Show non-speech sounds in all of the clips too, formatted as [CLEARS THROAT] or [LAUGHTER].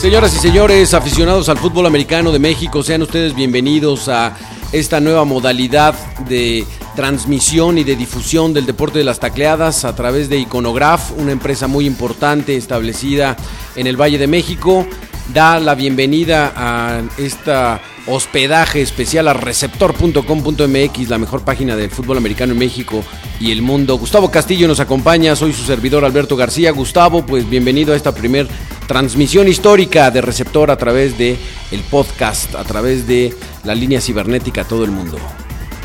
Señoras y señores, aficionados al fútbol americano de México, sean ustedes bienvenidos a esta nueva modalidad de transmisión y de difusión del deporte de las tacleadas a través de Iconograph, una empresa muy importante establecida en el Valle de México. Da la bienvenida a esta hospedaje especial a receptor.com.mx, la mejor página del fútbol americano en México y el mundo. Gustavo Castillo nos acompaña, soy su servidor Alberto García. Gustavo, pues bienvenido a esta primer transmisión histórica de receptor a través de el podcast, a través de la línea cibernética todo el mundo.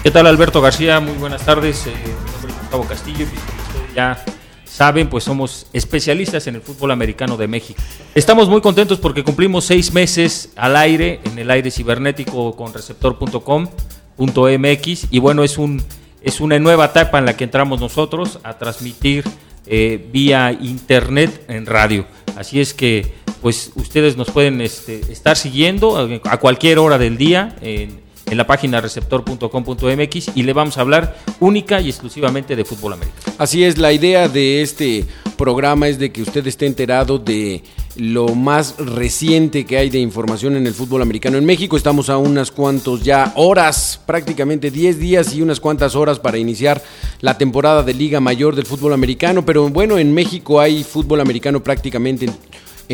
¿Qué tal Alberto García? Muy buenas tardes. Eh, mi nombre es Gustavo Castillo y ustedes ya saben, pues somos especialistas en el fútbol americano de México. Estamos muy contentos porque cumplimos seis meses al aire, en el aire cibernético con receptor.com.mx y bueno, es, un, es una nueva etapa en la que entramos nosotros a transmitir eh, vía internet en radio. Así es que pues ustedes nos pueden este, estar siguiendo a cualquier hora del día en en la página receptor.com.mx y le vamos a hablar única y exclusivamente de fútbol americano. Así es, la idea de este programa es de que usted esté enterado de lo más reciente que hay de información en el fútbol americano en México. Estamos a unas cuantos ya horas, prácticamente 10 días y unas cuantas horas para iniciar la temporada de Liga Mayor del fútbol americano. Pero bueno, en México hay fútbol americano prácticamente en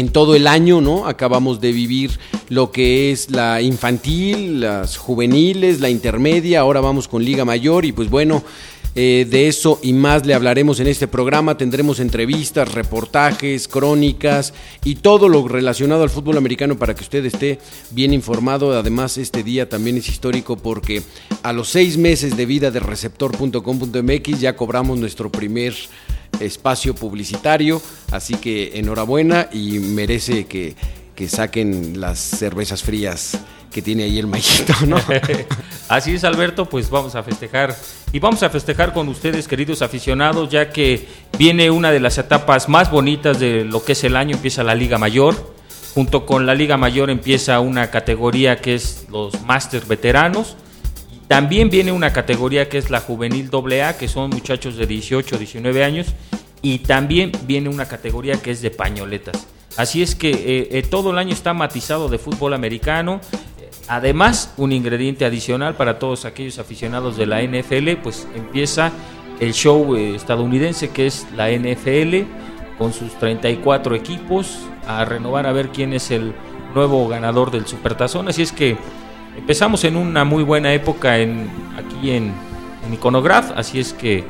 todo el año, ¿no? Acabamos de vivir lo que es la infantil, las juveniles, la intermedia, ahora vamos con Liga Mayor y pues bueno, eh, de eso y más le hablaremos en este programa. Tendremos entrevistas, reportajes, crónicas y todo lo relacionado al fútbol americano para que usted esté bien informado. Además, este día también es histórico porque a los seis meses de vida de receptor.com.mx ya cobramos nuestro primer espacio publicitario, así que enhorabuena y merece que, saquen las cervezas frías que tiene ahí el Mayito, ¿no? [LAUGHS] Así es, Alberto, pues vamos a festejar y vamos a festejar con ustedes, queridos aficionados, ya que viene una de las etapas más bonitas de lo que es el año, empieza la Liga Mayor. Junto con la Liga Mayor empieza una categoría que es los Masters Veteranos. También viene una categoría que es la Juvenil AA, que son muchachos de 18, 19 años. Y también viene una categoría que es de pañoletas. Así es que eh, eh, todo el año está matizado de fútbol americano. Además, un ingrediente adicional para todos aquellos aficionados de la NFL, pues empieza el show eh, estadounidense que es la NFL con sus 34 equipos a renovar a ver quién es el nuevo ganador del Supertazón. Así es que Empezamos en una muy buena época en, aquí en, en Iconograph, así es que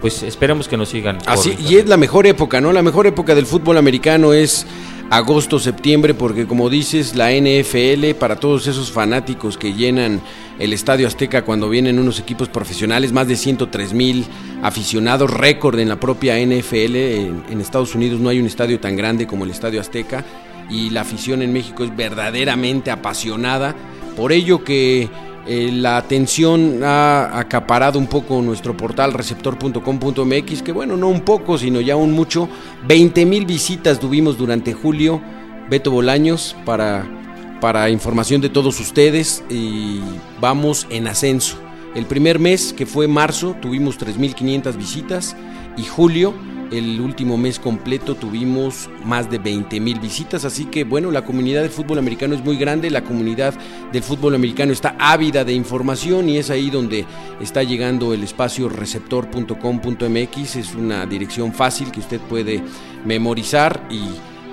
pues esperemos que nos sigan. Así, y es la mejor época, ¿no? La mejor época del fútbol americano es agosto, septiembre, porque como dices, la NFL, para todos esos fanáticos que llenan el Estadio Azteca cuando vienen unos equipos profesionales, más de 103 mil aficionados, récord en la propia NFL. en Estados Unidos no hay un estadio tan grande como el Estadio Azteca y la afición en México es verdaderamente apasionada por ello que eh, la atención ha acaparado un poco nuestro portal receptor.com.mx, que bueno, no un poco, sino ya un mucho. 20 mil visitas tuvimos durante julio, Beto Bolaños, para, para información de todos ustedes y vamos en ascenso. El primer mes, que fue marzo, tuvimos 3.500 visitas y julio el último mes completo tuvimos más de 20 mil visitas, así que bueno, la comunidad del fútbol americano es muy grande, la comunidad del fútbol americano está ávida de información y es ahí donde está llegando el espacio receptor.com.mx, es una dirección fácil que usted puede memorizar y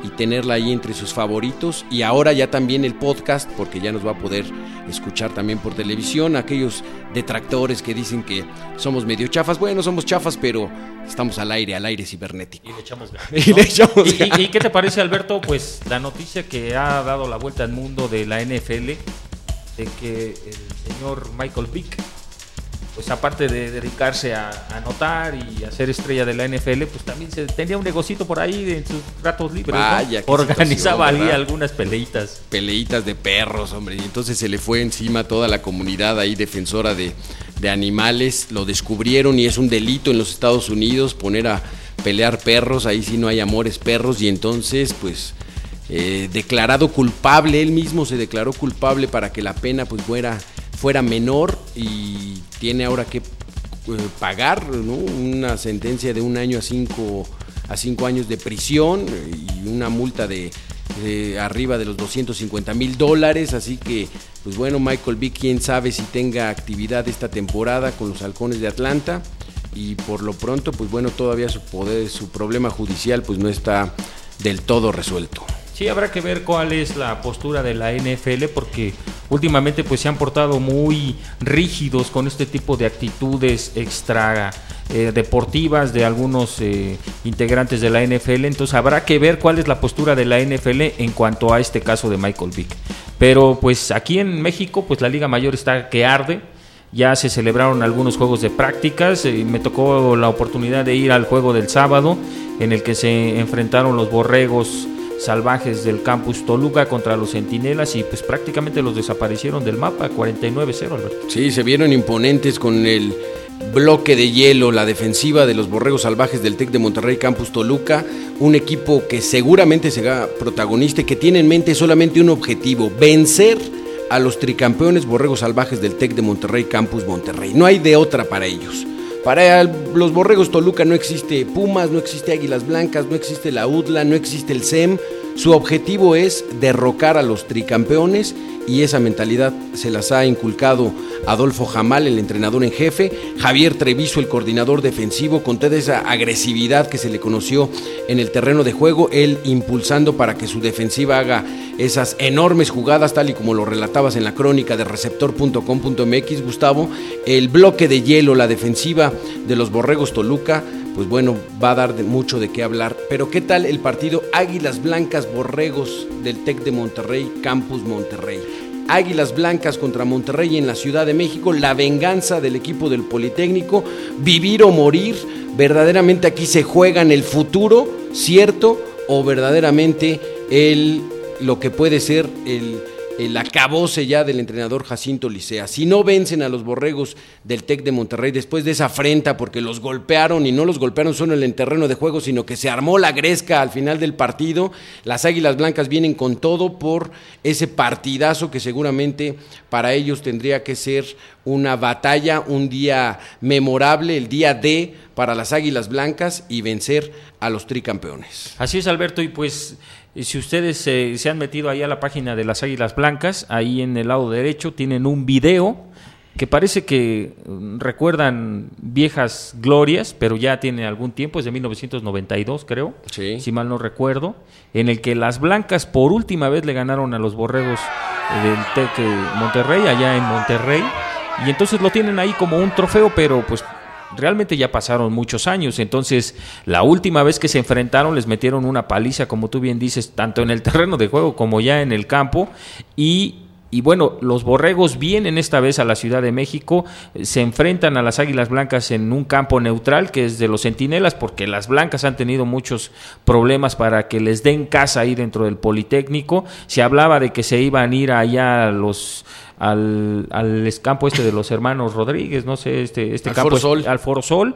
y tenerla ahí entre sus favoritos. Y ahora ya también el podcast, porque ya nos va a poder escuchar también por televisión. Aquellos detractores que dicen que somos medio chafas. Bueno, somos chafas, pero estamos al aire, al aire cibernético. Y le echamos ganas. [LAUGHS] ¿Y, qué te parece, Alberto? Pues la noticia que ha dado la vuelta al mundo de la NFL, de que el señor Michael Vick pues aparte de dedicarse a, anotar y a ser estrella de la NFL, pues también se, tenía un negocito por ahí en sus ratos libres. Vaya, Organizaba ahí algunas peleitas. Peleitas de perros, hombre. Y entonces se le fue encima toda la comunidad ahí defensora de, de animales. Lo descubrieron y es un delito en los Estados Unidos poner a pelear perros. Ahí sí no hay amores perros. Y entonces, pues eh, declarado culpable, él mismo se declaró culpable para que la pena pues fuera, fuera menor y tiene ahora que pagar una sentencia de un año a cinco, a cinco años de prisión y una multa de arriba de los 250 mil dólares, así que pues bueno, Michael Vick, quién sabe si tenga actividad esta temporada con los halcones de Atlanta. Y por lo pronto pues bueno, todavía su poder, su problema judicial pues no está del todo resuelto. Sí, habrá que ver cuál es la postura de la NFL porque últimamente pues se han portado muy rígidos con este tipo de actitudes extra eh, deportivas de algunos eh, integrantes de la NFL. Entonces habrá que ver cuál es la postura de la NFL en cuanto a este caso de Michael Vick. Pero pues aquí en México pues la Liga Mayor está que arde. Ya se celebraron algunos juegos de prácticas. y me tocó la oportunidad de ir al juego del sábado en el que se enfrentaron los borregos salvajes del campus Toluca contra los Centinelas y pues prácticamente los desaparecieron del mapa 49-0, Alberto. Sí, se vieron imponentes con el bloque de hielo, la defensiva de los Borregos Salvajes del TEC de Monterrey Campus Toluca, un equipo que seguramente será protagonista y que tiene en mente solamente un objetivo, vencer a los tricampeones Borregos Salvajes del TEC de Monterrey Campus Monterrey. No hay de otra para ellos. Para los Borregos Toluca no existe Pumas, no existe Águilas Blancas, no existe la UDLA, no existe el SEM. Su objetivo es derrocar a los tricampeones y esa mentalidad se las ha inculcado Adolfo Jamal, el entrenador en jefe, Javier Treviso, el coordinador defensivo, con toda esa agresividad que se le conoció en el terreno de juego, él impulsando para que su defensiva haga esas enormes jugadas, tal y como lo relatabas en la crónica de receptor.com.mx, Gustavo, el bloque de hielo, la defensiva de los Borregos Toluca, pues bueno, va a dar mucho de qué hablar. Pero ¿qué tal el partido Águilas Blancas Borregos del TEC de Monterrey, Campus Monterrey? Águilas Blancas contra Monterrey en la Ciudad de México, la venganza del equipo del Politécnico, vivir o morir, verdaderamente aquí se juega en el futuro, ¿cierto? O verdaderamente el, lo que puede ser el el acabose ya del entrenador Jacinto Licea. Si no vencen a los borregos del TEC de Monterrey después de esa afrenta, porque los golpearon y no los golpearon solo en el terreno de juego, sino que se armó la gresca al final del partido, las Águilas Blancas vienen con todo por ese partidazo que seguramente para ellos tendría que ser una batalla, un día memorable, el día D para las Águilas Blancas y vencer a los tricampeones. Así es, Alberto, y pues si ustedes se han metido ahí a la página de las Águilas Blancas, ahí en el lado derecho tienen un video que parece que mm, recuerdan viejas glorias, pero ya tiene algún tiempo, es de 1992 creo, si mal no recuerdo, en el que las blancas por última vez le ganaron a los borregos del TEC Monterrey, allá en Monterrey, y entonces lo tienen ahí como un trofeo, pero pues realmente ya pasaron muchos años, entonces la última vez que se enfrentaron les metieron una paliza, como tú bien dices, tanto en el [LAUGHS] terreno de juego como ya en el campo, y y bueno, los borregos vienen esta vez a la Ciudad de México, se enfrentan a las Águilas Blancas en un campo neutral que es de los Centinelas, porque las Blancas han tenido muchos problemas para que les den casa ahí dentro del Politécnico. Se hablaba de que se iban a ir allá los al, al campo este de los hermanos Rodríguez, no sé, este, este campo al Foro Sol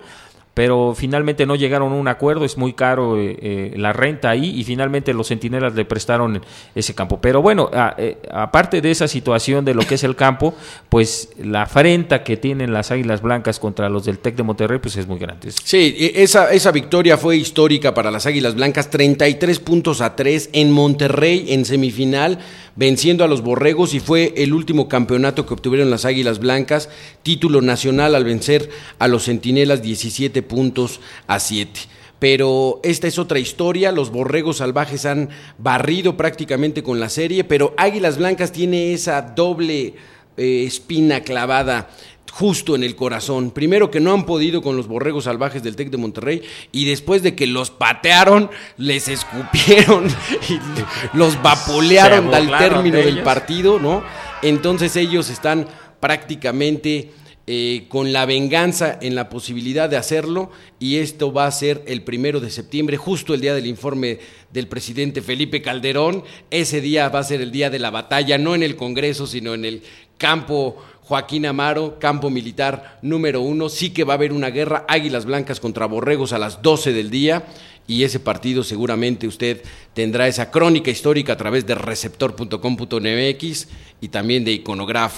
pero finalmente no llegaron a un acuerdo, es muy caro eh, eh, la renta ahí y finalmente los centinelas le prestaron ese campo. Pero bueno, eh, aparte de esa situación de lo que es el campo, pues la afrenta que tienen las Águilas Blancas contra los del TEC de Monterrey pues es muy grande. Sí, e, esa, esa victoria fue histórica para las Águilas Blancas, 33 puntos a 3 en Monterrey en semifinal venciendo a los Borregos y fue el último campeonato que obtuvieron las Águilas Blancas, título nacional al vencer a los Centinelas 17 puntos a 7 pero esta es otra historia. Los borregos salvajes han barrido prácticamente con la serie, pero Águilas Blancas tiene esa doble eh, espina clavada justo en el corazón. Primero que no han podido con los borregos salvajes del TEC de Monterrey y después de que los patearon, les escupieron [LAUGHS] y los vapulearon al término del partido, ¿no? Entonces ellos están prácticamente eh, con la venganza en la posibilidad de hacerlo y esto va a ser el primero de septiembre, justo el día del informe del presidente Felipe Calderón. Ese día va a ser el día de la batalla, no en el Congreso, sino en el campo Joaquín Amaro, campo militar número uno. Sí que va a haber una guerra, Águilas Blancas contra Borregos a las 12 del día y ese partido seguramente usted tendrá esa crónica histórica a través de receptor.com.mx y también de Iconograph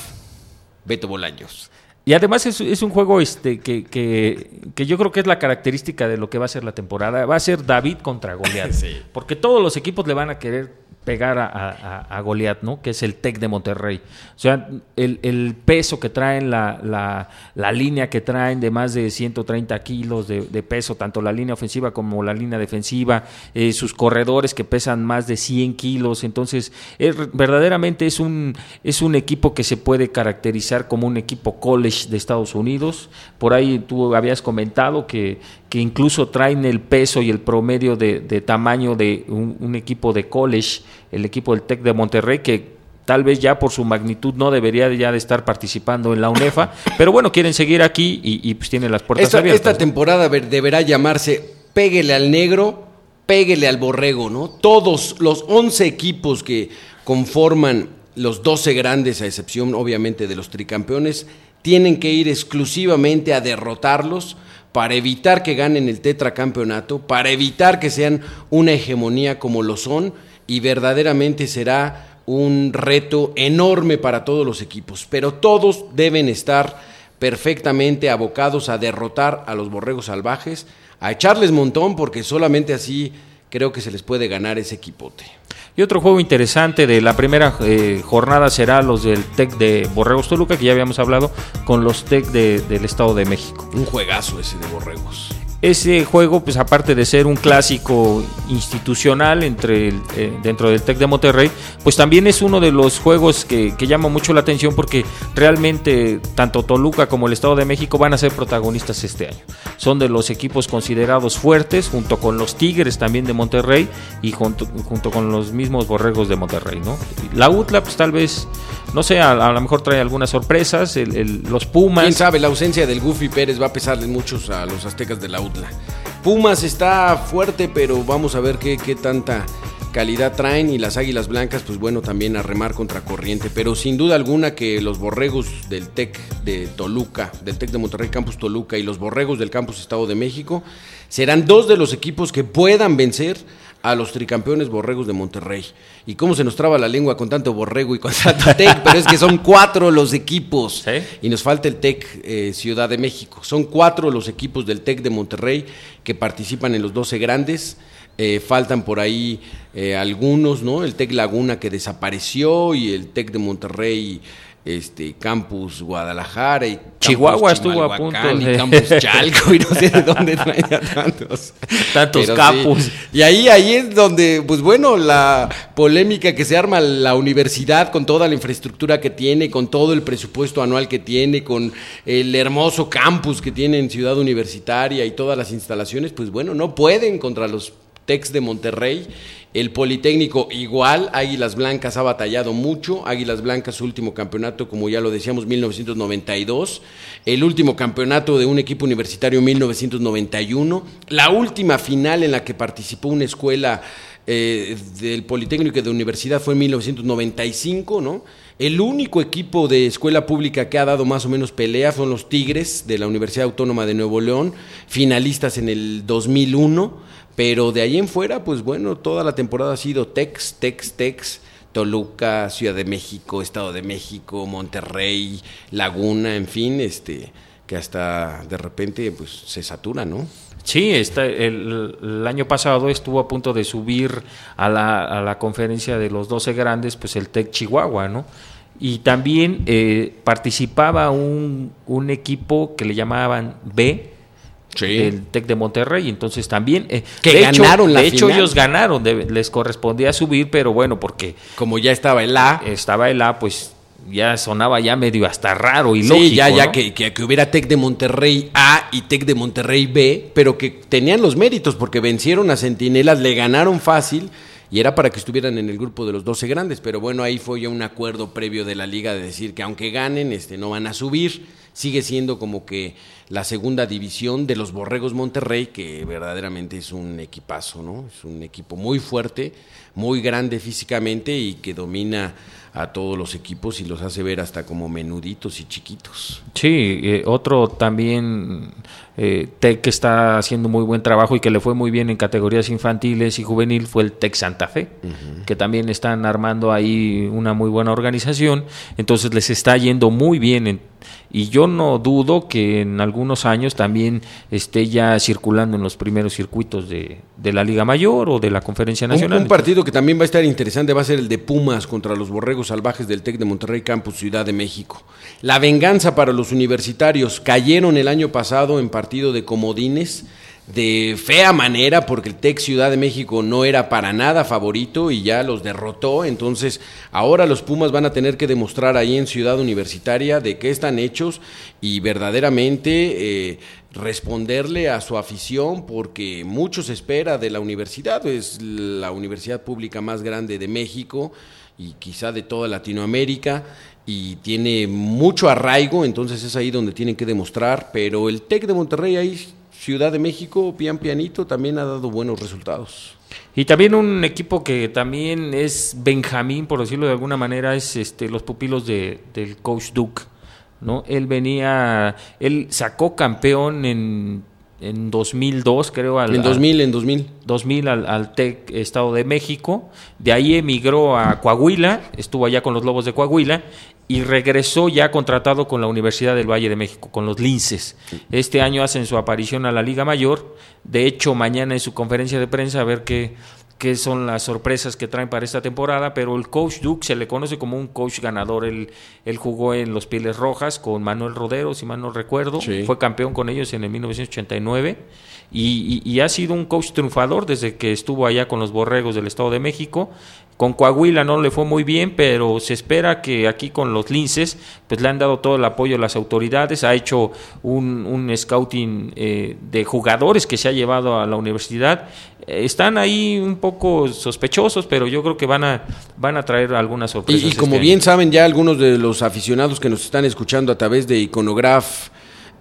Beto Bolaños. Y además es, es un juego este que, que, que, yo creo que es la característica de lo que va a ser la temporada. Va a ser David contra Goliat. [LAUGHS] sí. Porque todos los equipos le van a querer pegar a, a, Goliat, ¿no? Que es el Tec de Monterrey. O sea, el, el peso que traen, la, la, la, línea que traen de más de 130 kilos de, de, peso, tanto la línea ofensiva como la línea defensiva, eh, sus corredores que pesan más de 100 kilos. Entonces, es, verdaderamente es un, es un equipo que se puede caracterizar como un equipo college de Estados Unidos. Por ahí tú habías comentado que, que incluso traen el peso y el promedio de, de tamaño de un, un, equipo de college, el equipo del TEC de Monterrey, que tal vez ya por su magnitud no debería ya de estar participando en la UNEFA, [LAUGHS] pero bueno, quieren seguir aquí y, y pues tienen las puertas esta, abiertas. Esta temporada deberá llamarse Péguele al Negro, Péguele al Borrego, ¿no? Todos los 11 equipos que conforman los 12 grandes, a excepción obviamente de los tricampeones, tienen que ir exclusivamente a derrotarlos para evitar que ganen el tetracampeonato, para evitar que sean una hegemonía como lo son, y verdaderamente será un reto enorme para todos los equipos. Pero todos deben estar perfectamente abocados a derrotar a los borregos salvajes, a echarles montón, porque solamente así creo que se les puede ganar ese equipote. Y otro juego interesante de la primera eh, jornada será los del TEC de Borregos Toluca, que ya habíamos hablado, con los TEC de, del Estado de México. Un juegazo ese de Borregos. Ese juego, pues aparte de ser un clásico institucional entre eh, dentro del TEC de Monterrey, pues también es uno de los juegos que, que, llama mucho la atención porque realmente tanto Toluca como el Estado de México van a ser protagonistas este año. Son de los equipos considerados fuertes, junto con los Tigres también de Monterrey y junto, junto con los mismos Borregos de Monterrey. ¿no? La UTLA, pues tal vez, no sé, a, lo mejor trae algunas sorpresas, los Pumas. ¿Quién sabe? La ausencia del Goofy Pérez va a pesarle muchos a los aztecas de la UTLA. Pumas está fuerte, pero vamos a ver qué, qué, tanta calidad traen y las Águilas Blancas, pues bueno, también a remar contra corriente. Pero sin duda alguna que los borregos del TEC de Toluca, del TEC de Monterrey Campus Toluca y los borregos del Campus Estado de México serán dos de los equipos que puedan vencer a los tricampeones borregos de Monterrey. Y cómo se nos traba la lengua con tanto borrego y con tanto TEC, pero es que son cuatro los equipos. ¿Sí? Y nos falta el TEC eh, Ciudad de México. Son cuatro los equipos del TEC de Monterrey que participan en los 12 grandes. Eh, faltan por ahí eh, algunos, ¿no? El TEC Laguna que desapareció y el TEC de Monterrey este Campus Guadalajara y Campus Chihuahua estuvo a punto de... y Campus Chalco y no sé de dónde traía tantos tantos Pero campus sí. y ahí ahí es donde pues bueno la polémica que se arma la universidad con toda la infraestructura que tiene con todo el presupuesto anual que tiene con el hermoso campus que tiene en Ciudad Universitaria y todas las instalaciones pues bueno no pueden contra los Tex de Monterrey el Politécnico igual, Águilas Blancas ha batallado mucho, Águilas Blancas su último campeonato, como ya lo decíamos, 1992, el último campeonato de un equipo universitario 1991, la última final en la que participó una escuela eh, del Politécnico y de Universidad fue en 1995, ¿no? El único equipo de escuela pública que ha dado más o menos pelea son los Tigres de la Universidad Autónoma de Nuevo León, finalistas en el 2001, pero de ahí en fuera, pues bueno, toda la temporada ha sido Tex, Tex, Tex. Toluca, Ciudad de México, Estado de México, Monterrey, Laguna, en fin, este, que hasta de repente pues se satura, ¿no? Sí, está, el, el, año pasado estuvo a punto de subir a la, a la conferencia de los 12 grandes, pues el TEC Chihuahua, ¿no? Y también eh, participaba un, un, equipo que le llamaban B, sí. el TEC de Monterrey, entonces también... Eh, que ganaron hecho, la De hecho, ellos ganaron, de, les correspondía subir, pero bueno, porque... Como ya estaba el A. Estaba el A, pues ya sonaba ya medio hasta raro y sí, lógico. ya, ya ¿no? que, que, que, hubiera Tec de Monterrey A y Tec de Monterrey B, pero que tenían los méritos porque vencieron a Centinelas, le ganaron fácil y era para que estuvieran en el grupo de los 12 grandes, pero bueno, ahí fue ya un acuerdo previo de la liga de decir que aunque ganen, este, no van a subir, sigue siendo como que la segunda división de los Borregos Monterrey, que verdaderamente es un equipazo, ¿no? Es un equipo muy fuerte, muy grande físicamente y que domina a todos los equipos y los hace ver hasta como menuditos y chiquitos. Sí, eh, otro también eh, Tec que está haciendo muy buen trabajo y que le fue muy bien en categorías infantiles y juvenil fue el Tec Santa Fe, que también están armando ahí una muy buena organización, entonces les está yendo muy bien en y yo no dudo que en algunos años también esté ya circulando en los primeros circuitos de, la Liga Mayor o de la Conferencia Nacional. Un, partido que también va a estar interesante va a ser el de Pumas contra los Borregos Salvajes del TEC de Monterrey Campus Ciudad de México. La venganza para los universitarios cayeron el año pasado en partido de comodines de fea manera porque el Tec Ciudad de México no era para nada favorito y ya los derrotó. Entonces ahora los Pumas van a tener que demostrar ahí en Ciudad Universitaria de qué están hechos y verdaderamente eh, responderle a su afición porque mucho se espera de la universidad. Es la universidad pública más grande de México y quizá de toda Latinoamérica y tiene mucho arraigo, entonces es ahí donde tienen que demostrar, pero el TEC de Monterrey ahí Ciudad de México, pian pianito, también ha dado buenos resultados. Y también un equipo que también es Benjamín, por decirlo de alguna manera, es este los pupilos de, del coach Duke. ¿no? Él venía, él sacó campeón en, en 2002, creo. Al, en 2000, en 2000. 2000 al, al TEC Estado de México. De ahí emigró a Coahuila, estuvo allá con los Lobos de Coahuila y regresó ya contratado con la Universidad del Valle de México, con los Linces. Este año hacen su aparición a la Liga Mayor. De hecho, mañana en su conferencia de prensa a ver qué, qué son las sorpresas que traen para esta temporada, pero el coach Duke se le conoce como un coach ganador. Él, él jugó en los Pieles Rojas con Manuel Rodero, si mal no recuerdo. Fue campeón con ellos en el 1989 y, y, ha sido un coach triunfador desde que estuvo allá con los Borregos del Estado de México. Con Coahuila no le fue muy bien, pero se espera que aquí con los Linces pues le han dado todo el apoyo a las autoridades. Ha hecho un, un scouting eh, de jugadores que se ha llevado a la universidad. están ahí un poco sospechosos, pero yo creo que van a, van a traer algunas sorpresas. Y, y como este bien año. saben ya algunos de los aficionados que nos están escuchando a través de Iconograph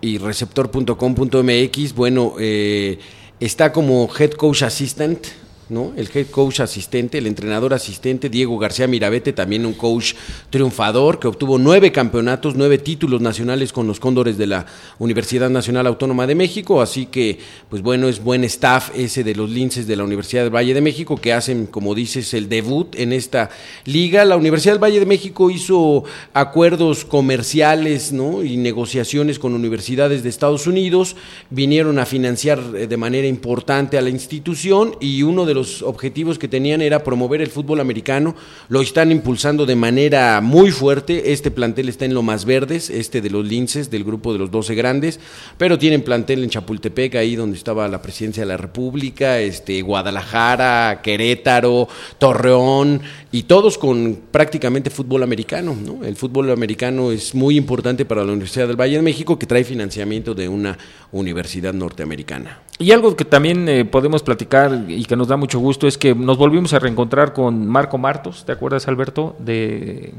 y receptor.com.mx, bueno, eh, está como head coach assistant, ¿no? El head coach asistente, el entrenador asistente, Diego García Mirabete, también un coach triunfador que obtuvo nueve campeonatos, nueve títulos nacionales con los Cóndores de la Universidad Nacional Autónoma de México, así que, pues bueno, es buen staff ese de los linces de la Universidad del Valle de México que hacen, como dices, el debut en esta liga. La Universidad del Valle de México hizo acuerdos comerciales, ¿no? Y negociaciones con universidades de Estados Unidos, vinieron a financiar eh, de manera importante a la institución y uno de los objetivos que tenían era promover el fútbol americano, lo están impulsando de manera muy fuerte, este plantel está en lo más verdes, este de los linces, del grupo de los 12 grandes, pero tienen plantel en Chapultepec, ahí donde estaba la presidencia de la República, este, Guadalajara, Querétaro, Torreón, y todos con prácticamente fútbol americano, ¿no? El fútbol americano es muy importante para la Universidad del Valle de México, que trae financiamiento de una universidad norteamericana. Y algo que también eh, podemos platicar y que nos da mucho gusto es que nos volvimos a reencontrar con Marco Martos, ¿te acuerdas Alberto? De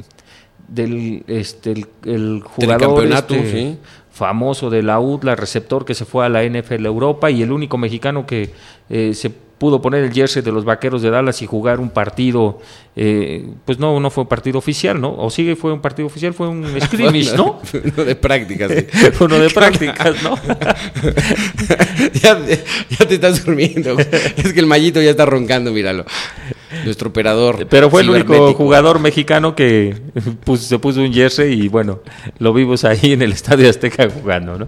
del este el, el jugador este, sí. famoso de la UDLA, receptor que se fue a la NFL Europa y el único mexicano que eh, se pudo poner el jersey de los Vaqueros de Dallas y jugar un partido, eh, pues no, no fue un partido oficial, ¿no? O sigue fue un partido oficial, fue un [LAUGHS] scrimmage, ¿no? Uno de prácticas. sí. [LAUGHS] Uno de [LAUGHS] prácticas, ¿no? ya, ya te estás durmiendo. Es que el mallito ya está roncando, míralo. Nuestro operador. Pero fue el único jugador mexicano que [LAUGHS] se puso un jersey y bueno, lo vimos ahí en el Estadio Azteca jugando, ¿no?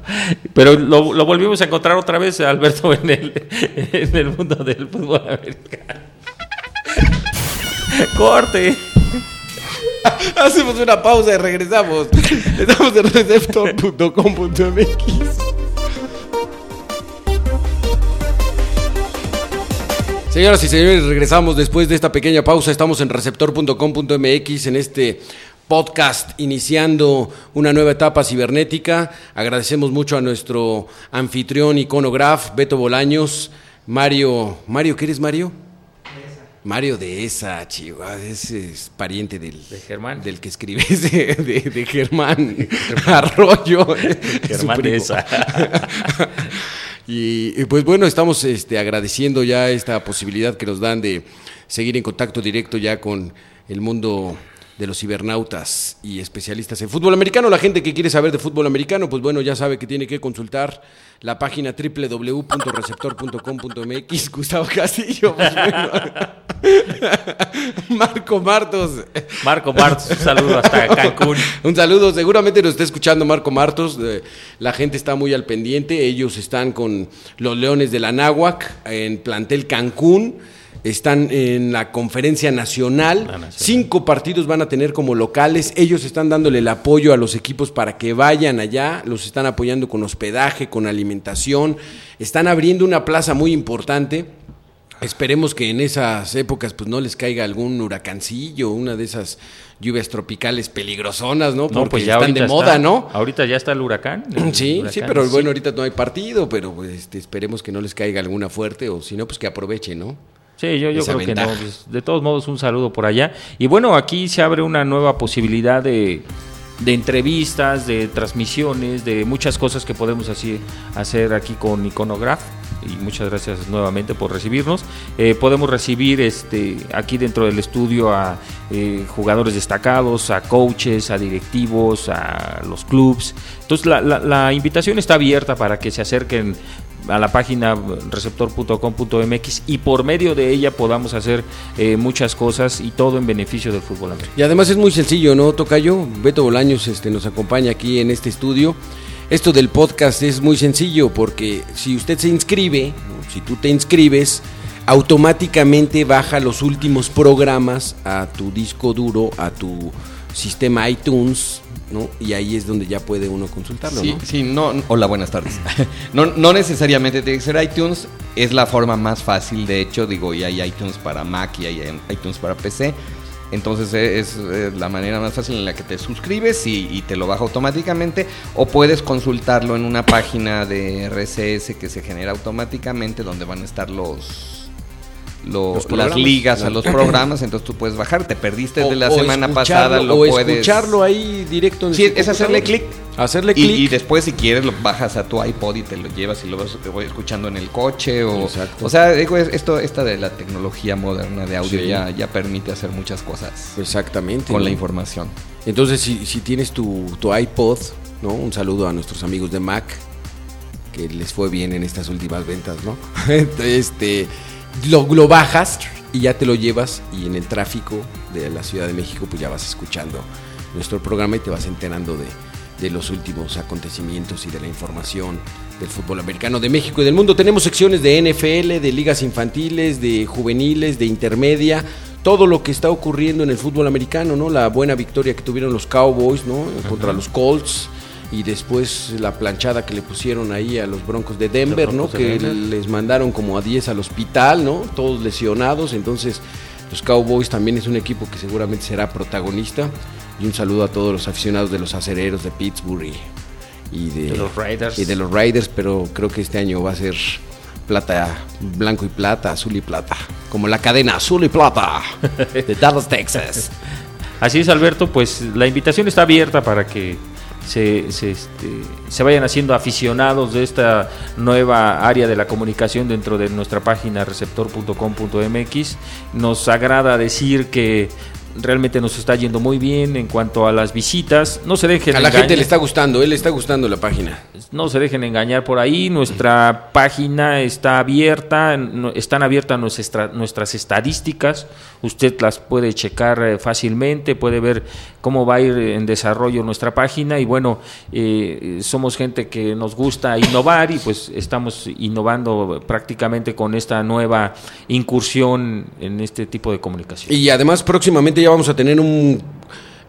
Pero lo, lo volvimos a encontrar otra vez, Alberto, en el, [LAUGHS] en el mundo del fútbol americano. [LAUGHS] ¡Corte! Hacemos una pausa y regresamos. Estamos en receptor.com.mx. Señoras y señores, regresamos después de esta pequeña pausa. Estamos en receptor.com.mx en este podcast iniciando una nueva etapa cibernética. Agradecemos mucho a nuestro anfitrión iconograf, Beto Bolaños. Mario, Mario, ¿qué eres Mario? Mario de esa, Chihuahua, ese es pariente del, ¿De Germán? del que escribe [LAUGHS] ese, de, de Germán [LAUGHS] Arroyo. Germán de esa. [LAUGHS] Y, pues bueno, estamos este, agradeciendo ya esta posibilidad que nos dan de seguir en contacto directo ya con el mundo de los cibernautas y especialistas en fútbol americano. La gente que quiere saber de fútbol americano, pues bueno, ya sabe que tiene que consultar la página www.receptor.com.mx. [LAUGHS] Gustavo Castillo, pues bueno. [LAUGHS] Marco Martos. Marco Martos, un saludo hasta Cancún. [LAUGHS] Un saludo, seguramente nos está escuchando Marco Martos. eh, la gente está muy al pendiente. Ellos están con los Leones de la Náhuac en plantel Cancún. Están en la conferencia nacional. Cinco partidos van a tener como locales. Ellos están dándole el apoyo a los equipos para que vayan allá. Los están apoyando con hospedaje, con alimentación. Están abriendo una plaza muy importante. Esperemos que en esas épocas pues no les caiga algún huracancillo, una de esas lluvias tropicales peligrosonas, ¿no? Porque No, pues ya están de moda, está- ¿no? Ahorita ya está el huracán. el [CLEARS THROAT] Sí, huracán, sí, pero bueno, ahorita no hay partido, pero pues, este, esperemos que no les caiga alguna fuerte o si no, pues que aprovechen, ¿no? Sí, yo, yo creo que no. pues, de todos modos, un saludo por allá. Y bueno, aquí se abre una nueva posibilidad de, de entrevistas, de transmisiones, de muchas cosas que podemos así hacer aquí con Iconograph. Y muchas gracias nuevamente por recibirnos. Eh, podemos recibir este aquí dentro del estudio a eh, jugadores destacados, a coaches, a directivos, a los clubs. Entonces la, la- la invitación está abierta para que se acerquen a la página receptor.com.mx y por medio de ella podamos hacer eh, muchas cosas y todo en beneficio del fútbol americano. Y además es muy sencillo, ¿no, Tocayo? Beto Bolaños este, nos acompaña aquí en este estudio. Esto del podcast es muy sencillo porque si usted se inscribe, si tú te inscribes, automáticamente baja los últimos programas a tu disco duro, a tu sistema iTunes, ¿no? Y ahí es donde ya puede uno consultarlo, Sí, ¿no? sí, no, hola, buenas tardes. No, no necesariamente tiene que ser iTunes, es la forma más fácil, de hecho, digo, y hay iTunes para Mac y hay iTunes para PC. Entonces eh, es eh, la manera más fácil en la que te suscribes y, y te lo baja automáticamente. O puedes consultarlo en una página de RSS que se genera automáticamente donde van a estar los, Los las ligas a los programas. Entonces tú puedes bajar. Te perdiste de la O- o semana pasada, lo o puedes. escucharlo ahí directo en Sí, es hacerle clic. Hacerle Y, clic. y después, si quieres, lo bajas a tu iPod y te lo llevas y lo vas te voy escuchando en el coche. O, Exacto. o sea, digo, esto, esta de la tecnología moderna de audio Sí. ya, ya permite hacer muchas cosas Exactamente. con la información. Entonces, si, si tienes tu, tu iPod, ¿no? Un saludo a nuestros amigos de Mac, que les fue bien en estas últimas ventas, ¿no? [LAUGHS] este, lo, lo bajas y ya te lo llevas y en el tráfico de la Ciudad de México, pues ya vas escuchando nuestro programa y te vas enterando de, de los últimos acontecimientos y de la información del fútbol americano de México y del mundo. Tenemos secciones de NFL, de ligas infantiles, de juveniles, de intermedia, todo lo que está ocurriendo en el fútbol americano, ¿no? La buena victoria que tuvieron los Cowboys, ¿no? Contra los Colts y después la planchada que le pusieron ahí a los Broncos de Denver, ¿no? De Que Denver. les mandaron como a 10 al hospital, ¿no? Todos lesionados, entonces los Cowboys también es un equipo que seguramente será protagonista. Y un saludo a todos los aficionados de los acereros de Pittsburgh y, y de, De los Raiders. Y de los Raiders, pero creo que este año va a ser plata, blanco y plata, azul y plata. Como la cadena azul y plata de Dallas, Texas. [LAUGHS] Así es, Alberto, pues la invitación está abierta para que se, se, este, se vayan haciendo aficionados de esta nueva área de la comunicación dentro de nuestra página receptor.com.mx. Nos agrada decir que realmente nos está yendo muy bien en cuanto a las visitas. No se dejen A la engañar. gente le está gustando, él le está gustando la página. No se dejen engañar por ahí, nuestra página está abierta, están abiertas nuestra- nuestras estadísticas, usted las puede checar eh, fácilmente, puede ver cómo va a ir en desarrollo nuestra página y bueno, eh, somos gente que nos gusta innovar y pues estamos innovando prácticamente con esta nueva incursión en este tipo de comunicación. Y además próximamente vamos a tener un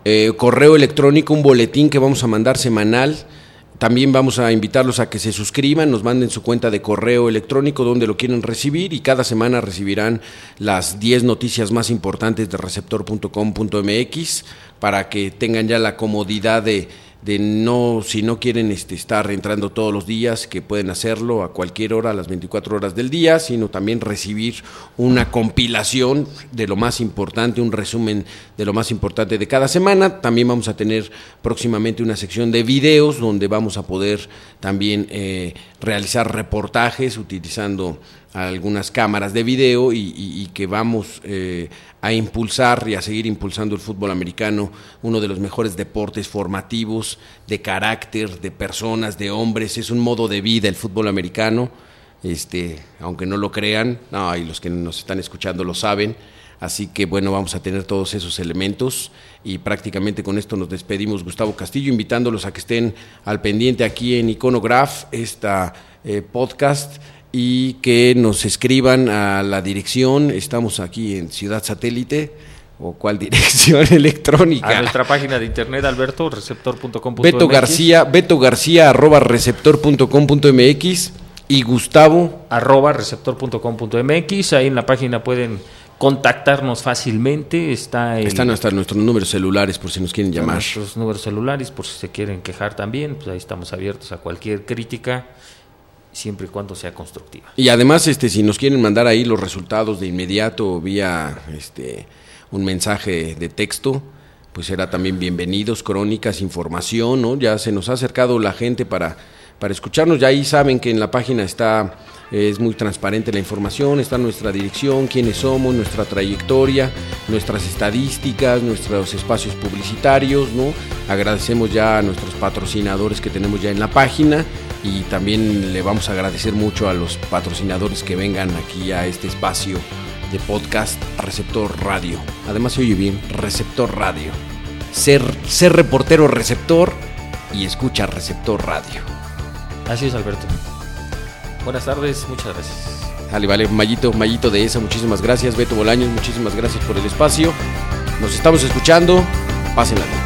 eh, correo electrónico, un boletín que vamos a mandar semanal. También vamos a invitarlos a que se suscriban, nos manden su cuenta de correo electrónico donde lo quieren recibir y cada semana recibirán las 10 noticias más importantes de receptor.com.mx para que tengan ya la comodidad de, de no, si no quieren este, estar entrando todos los días, que pueden hacerlo a cualquier hora, a las 24 horas del día, sino también recibir una compilación de lo más importante, un resumen de lo más importante de cada semana. También vamos a tener próximamente una sección de videos donde vamos a poder también eh, realizar reportajes utilizando algunas cámaras de video y, que vamos eh, a impulsar y a seguir impulsando el fútbol americano, uno de los mejores deportes formativos, de carácter, de personas, de hombres, es un modo de vida el fútbol americano, este, aunque no lo crean, no, y los que nos están escuchando lo saben, así que bueno, vamos a tener todos esos elementos. Y prácticamente con esto nos despedimos. Gustavo Castillo, invitándolos a que estén al pendiente aquí en Iconograph, esta eh, podcast y que nos escriban a la dirección. Estamos aquí en Ciudad Satélite. ¿O cuál [LAUGHS] dirección electrónica? A nuestra página de internet, Alberto, receptor.com.mx. Beto García, Beto García, arroba receptor.com.mx y Gustavo. Arroba receptor.com.mx. Ahí en la página pueden contactarnos fácilmente. Está Están hasta nuestros números celulares por si nos quieren llamar. Nuestros números celulares por si se quieren quejar también. Pues ahí estamos abiertos a cualquier crítica siempre y cuando sea constructiva. Y además, este, si nos quieren mandar ahí los resultados de inmediato vía este, un mensaje de texto, pues será también bienvenidos, crónicas, información, ¿no? Ya se nos ha acercado la gente para, para escucharnos, ya ahí saben que en la página está, es muy transparente la información, está nuestra dirección, quiénes somos, nuestra trayectoria, nuestras estadísticas, nuestros espacios publicitarios, ¿no? Agradecemos ya a nuestros patrocinadores que tenemos ya en la página y también le vamos a agradecer mucho a los patrocinadores que vengan aquí a este espacio de podcast Receptor Radio. Además se oye bien, Receptor Radio. Ser, ser reportero receptor y escucha Receptor Radio. Así es, Alberto. Buenas tardes, muchas gracias. Vale, vale, Mayito, Mayito de esa, muchísimas gracias. Beto Bolaños, muchísimas gracias por el espacio. Nos estamos escuchando. Pásenla.